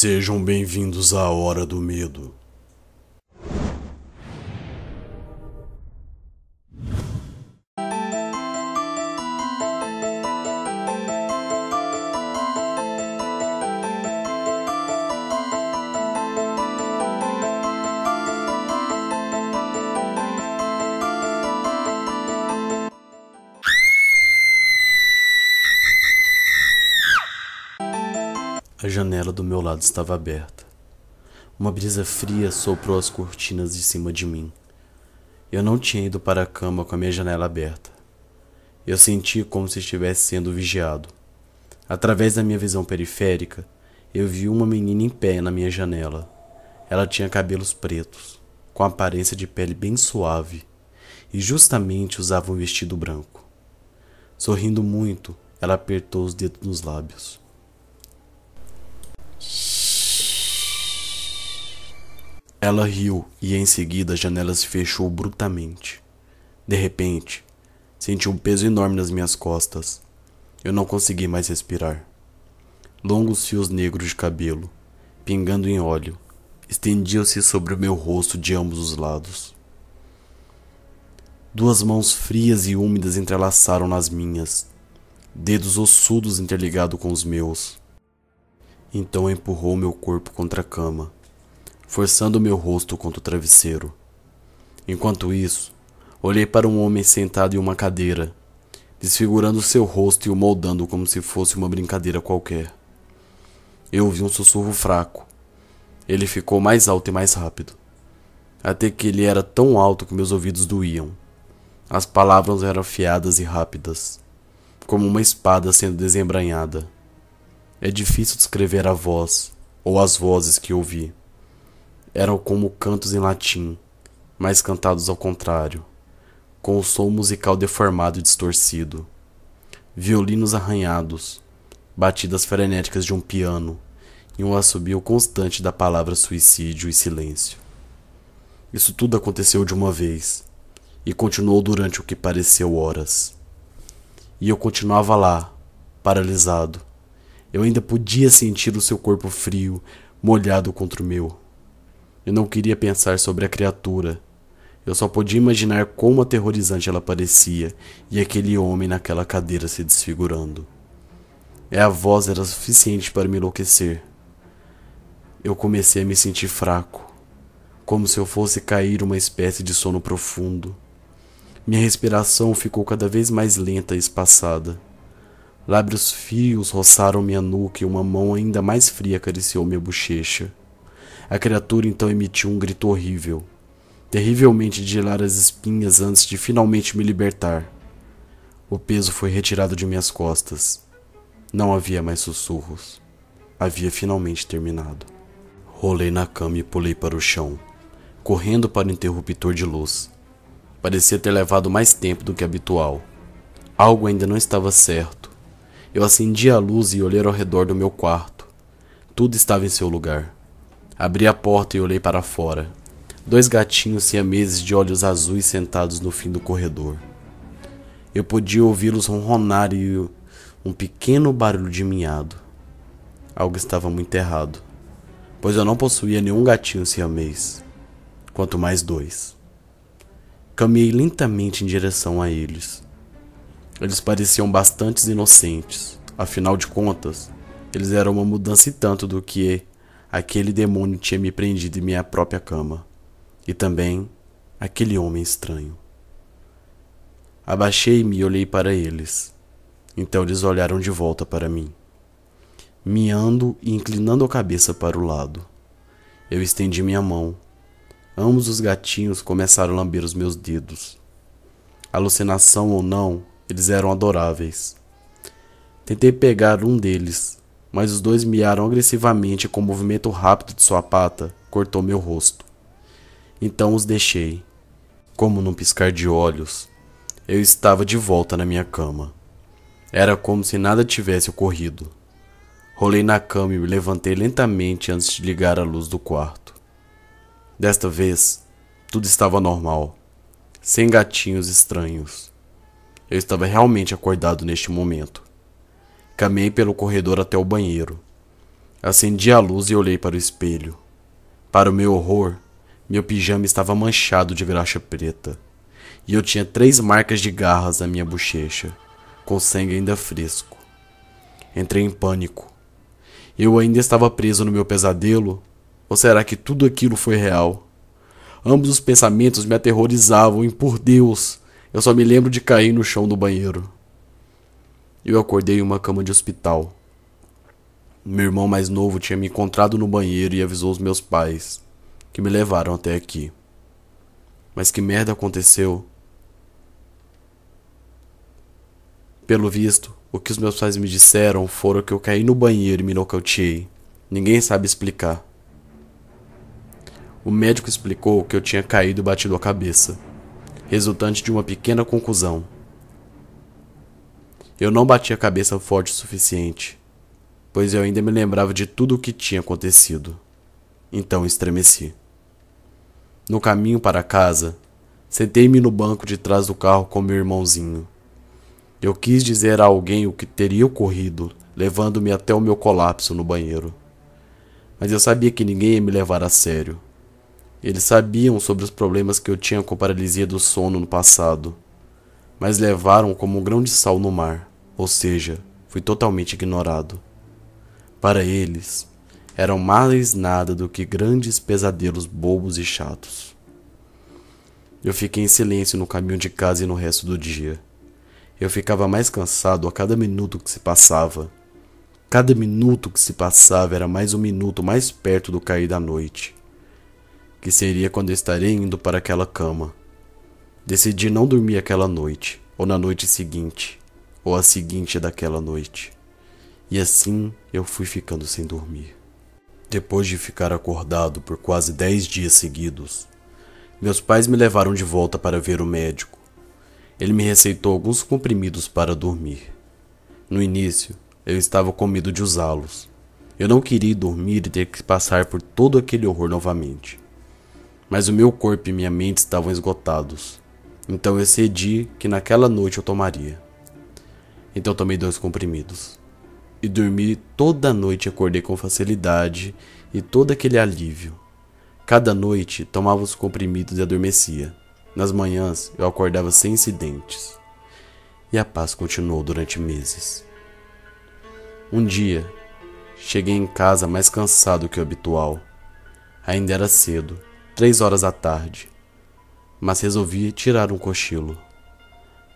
Sejam bem-vindos à Hora do Medo. A janela do meu lado estava aberta. Uma brisa fria soprou as cortinas de cima de mim. Eu não tinha ido para a cama com a minha janela aberta. Eu senti como se estivesse sendo vigiado. Através da minha visão periférica, eu vi uma menina em pé na minha janela. Ela tinha cabelos pretos, com aparência de pele bem suave, e justamente usava um vestido branco. Sorrindo muito, ela apertou os dedos nos lábios. Ela riu e em seguida a janela se fechou brutamente. De repente, senti um peso enorme nas minhas costas. Eu não consegui mais respirar. Longos fios negros de cabelo, pingando em óleo, estendiam-se sobre o meu rosto de ambos os lados. Duas mãos frias e úmidas entrelaçaram nas minhas, dedos ossudos interligados com os meus. Então empurrou meu corpo contra a cama forçando meu rosto contra o travesseiro. Enquanto isso, olhei para um homem sentado em uma cadeira, desfigurando seu rosto e o moldando como se fosse uma brincadeira qualquer. Eu ouvi um sussurro fraco. Ele ficou mais alto e mais rápido, até que ele era tão alto que meus ouvidos doíam. As palavras eram afiadas e rápidas, como uma espada sendo desembranhada. É difícil descrever a voz ou as vozes que ouvi eram como cantos em latim, mas cantados ao contrário, com o som musical deformado e distorcido. Violinos arranhados, batidas frenéticas de um piano e um assobio constante da palavra suicídio e silêncio. Isso tudo aconteceu de uma vez e continuou durante o que pareceu horas. E eu continuava lá, paralisado. Eu ainda podia sentir o seu corpo frio, molhado contra o meu. Eu não queria pensar sobre a criatura. Eu só podia imaginar como aterrorizante ela parecia e aquele homem naquela cadeira se desfigurando. E a voz era suficiente para me enlouquecer. Eu comecei a me sentir fraco, como se eu fosse cair uma espécie de sono profundo. Minha respiração ficou cada vez mais lenta e espaçada. Lábios frios roçaram minha nuca e uma mão ainda mais fria acariciou minha bochecha. A criatura então emitiu um grito horrível, terrivelmente de gelar as espinhas antes de finalmente me libertar. O peso foi retirado de minhas costas. Não havia mais sussurros. Havia finalmente terminado. Rolei na cama e pulei para o chão, correndo para o interruptor de luz. Parecia ter levado mais tempo do que habitual. Algo ainda não estava certo. Eu acendi a luz e olhei ao redor do meu quarto. Tudo estava em seu lugar. Abri a porta e olhei para fora. Dois gatinhos siameses de olhos azuis sentados no fim do corredor. Eu podia ouvi-los ronronar e um pequeno barulho de miado. Algo estava muito errado, pois eu não possuía nenhum gatinho siamês, quanto mais dois. Caminhei lentamente em direção a eles. Eles pareciam bastante inocentes, afinal de contas, eles eram uma mudança e tanto do que aquele demônio tinha me prendido em minha própria cama, e também aquele homem estranho. Abaixei-me e olhei para eles. Então eles olharam de volta para mim, miando e inclinando a cabeça para o lado. Eu estendi minha mão. Ambos os gatinhos começaram a lamber os meus dedos. Alucinação ou não, eles eram adoráveis. Tentei pegar um deles, mas os dois miaram agressivamente e com o movimento rápido de sua pata cortou meu rosto. Então os deixei. Como num piscar de olhos, eu estava de volta na minha cama. Era como se nada tivesse ocorrido. Rolei na cama e me levantei lentamente antes de ligar a luz do quarto. Desta vez, tudo estava normal, sem gatinhos estranhos. Eu estava realmente acordado neste momento. Caminhei pelo corredor até o banheiro. Acendi a luz e olhei para o espelho. Para o meu horror, meu pijama estava manchado de graxa preta, e eu tinha três marcas de garras na minha bochecha, com sangue ainda fresco. Entrei em pânico. Eu ainda estava preso no meu pesadelo? Ou será que tudo aquilo foi real? Ambos os pensamentos me aterrorizavam e, por Deus, eu só me lembro de cair no chão do banheiro. Eu acordei em uma cama de hospital. Meu irmão mais novo tinha me encontrado no banheiro e avisou os meus pais, que me levaram até aqui. Mas que merda aconteceu? Pelo visto, o que os meus pais me disseram foram que eu caí no banheiro e me nocauteei. Ninguém sabe explicar. O médico explicou que eu tinha caído e batido a cabeça, resultante de uma pequena concusão. Eu não bati a cabeça forte o suficiente, pois eu ainda me lembrava de tudo o que tinha acontecido. Então estremeci. No caminho para casa, sentei-me no banco de trás do carro com meu irmãozinho. Eu quis dizer a alguém o que teria ocorrido, levando-me até o meu colapso no banheiro. Mas eu sabia que ninguém ia me levar a sério. Eles sabiam sobre os problemas que eu tinha com paralisia do sono no passado, mas levaram como um grão de sal no mar, ou seja, fui totalmente ignorado. Para eles, eram mais nada do que grandes pesadelos bobos e chatos. Eu fiquei em silêncio no caminho de casa e no resto do dia. Eu ficava mais cansado a cada minuto que se passava. Cada minuto que se passava era mais um minuto mais perto do cair da noite, que seria quando estarei indo para aquela cama. Decidi não dormir aquela noite, ou na noite seguinte, ou a seguinte daquela noite. E assim eu fui ficando sem dormir. Depois de ficar acordado por quase dez dias seguidos, meus pais me levaram de volta para ver o médico. Ele me receitou alguns comprimidos para dormir. No início, eu estava com medo de usá-los. Eu não queria dormir e ter que passar por todo aquele horror novamente. Mas o meu corpo e minha mente estavam esgotados. Então eu cedi que naquela noite eu tomaria. Então tomei dois comprimidos. E dormi toda a noite acordei com facilidade e todo aquele alívio. Cada noite tomava os comprimidos e adormecia. Nas manhãs eu acordava sem incidentes. E a paz continuou durante meses. Um dia, cheguei em casa mais cansado que o habitual. Ainda era cedo, três horas da tarde, mas resolvi tirar um cochilo.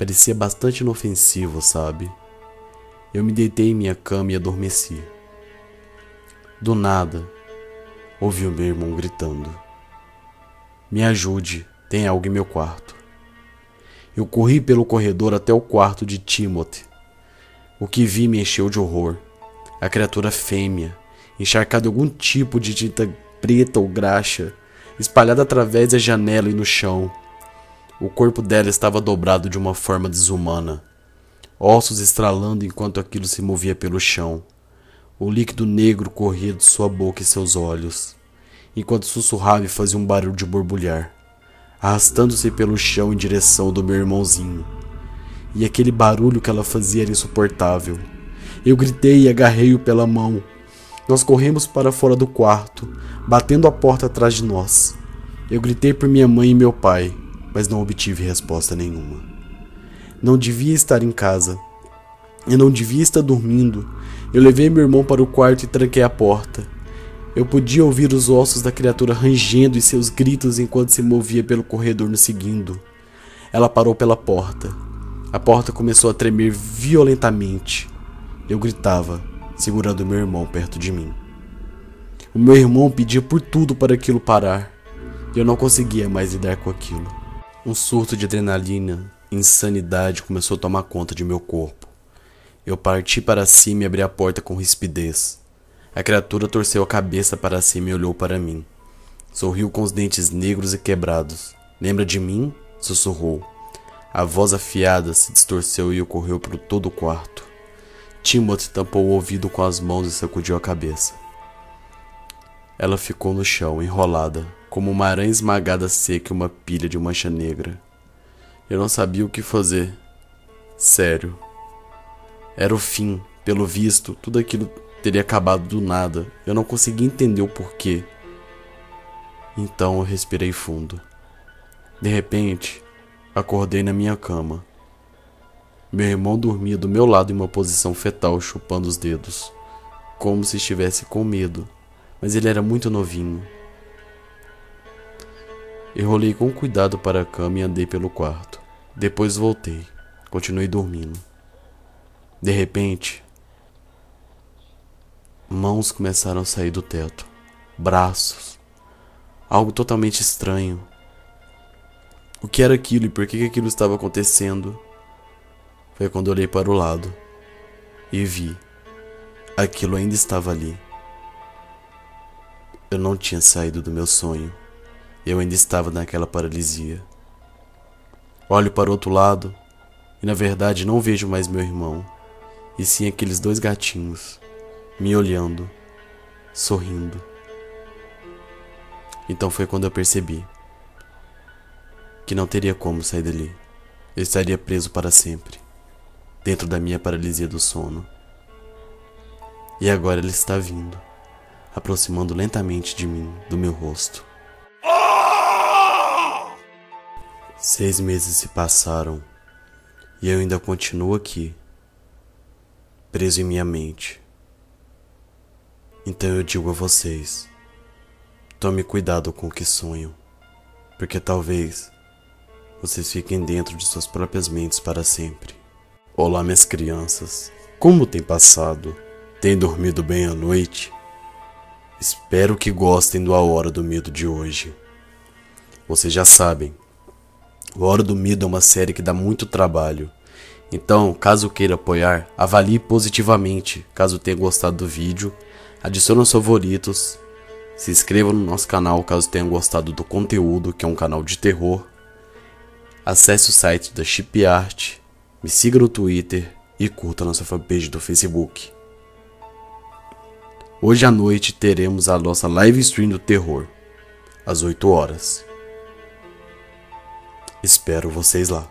Parecia bastante inofensivo, sabe? Eu me deitei em minha cama e adormeci. Do nada, ouvi o meu irmão gritando: Me ajude, tem algo em meu quarto. Eu corri pelo corredor até o quarto de Timothy. O que vi me encheu de horror. A criatura fêmea, encharcada de algum tipo de tinta preta ou graxa, espalhada através da janela e no chão. O corpo dela estava dobrado de uma forma desumana, ossos estralando enquanto aquilo se movia pelo chão. O líquido negro corria de sua boca e seus olhos, enquanto sussurrava e fazia um barulho de borbulhar arrastando-se pelo chão em direção do meu irmãozinho. E aquele barulho que ela fazia era insuportável. Eu gritei e agarrei-o pela mão. Nós corremos para fora do quarto, batendo a porta atrás de nós. Eu gritei por minha mãe e meu pai, mas não obtive resposta nenhuma. Não devia estar em casa. Eu não devia estar dormindo. Eu levei meu irmão para o quarto e tranquei a porta. Eu podia ouvir os ossos da criatura rangendo e seus gritos enquanto se movia pelo corredor nos seguindo. Ela parou pela porta. A porta começou a tremer violentamente. Eu gritava, segurando meu irmão perto de mim. O meu irmão pedia por tudo para aquilo parar. E eu não conseguia mais lidar com aquilo. Um surto de adrenalina insanidade começou a tomar conta de meu corpo. Eu parti para cima e abri a porta com rispidez. A criatura torceu a cabeça para cima e olhou para mim. Sorriu com os dentes negros e quebrados. Lembra de mim? sussurrou. A voz afiada se distorceu e ocorreu por todo o quarto. Timothy tampou o ouvido com as mãos e sacudiu a cabeça. Ela ficou no chão, enrolada, como uma aranha esmagada seca e uma pilha de mancha negra. Eu não sabia o que fazer. Sério. Era o fim, pelo visto, tudo aquilo teria acabado do nada. Eu não conseguia entender o porquê. Então eu respirei fundo. De repente, acordei na minha cama. Meu irmão dormia do meu lado em uma posição fetal, chupando os dedos, como se estivesse com medo, mas ele era muito novinho. Eu rolei com cuidado para a cama e andei pelo quarto. Depois voltei. Continuei dormindo. De repente, mãos começaram a sair do teto. Braços. Algo totalmente estranho. O que era aquilo e por que aquilo estava acontecendo? Foi quando olhei para o lado e vi. Aquilo ainda estava ali. Eu não tinha saído do meu sonho. Eu ainda estava naquela paralisia. Olho para o outro lado e na verdade não vejo mais meu irmão, e sim aqueles dois gatinhos me olhando, sorrindo. Então foi quando eu percebi que não teria como sair dali. Eu estaria preso para sempre, dentro da minha paralisia do sono. E agora ele está vindo, aproximando lentamente de mim, do meu rosto. Seis meses se passaram e eu ainda continuo aqui, preso em minha mente. Então eu digo a vocês: tome cuidado com o que sonham, porque talvez vocês fiquem dentro de suas próprias mentes para sempre. Olá, minhas crianças. Como tem passado? Tem dormido bem à noite? Espero que gostem do A Hora do Medo de hoje. Vocês já sabem, A Hora do Medo é uma série que dá muito trabalho. Então, caso queira apoiar, avalie positivamente caso tenha gostado do vídeo, adicione os favoritos, se inscreva no nosso canal caso tenha gostado do conteúdo, que é um canal de terror acesse o site da Chip Art, me siga no Twitter e curta nossa fanpage do Facebook. Hoje à noite teremos a nossa live stream do terror, às 8 horas. Espero vocês lá.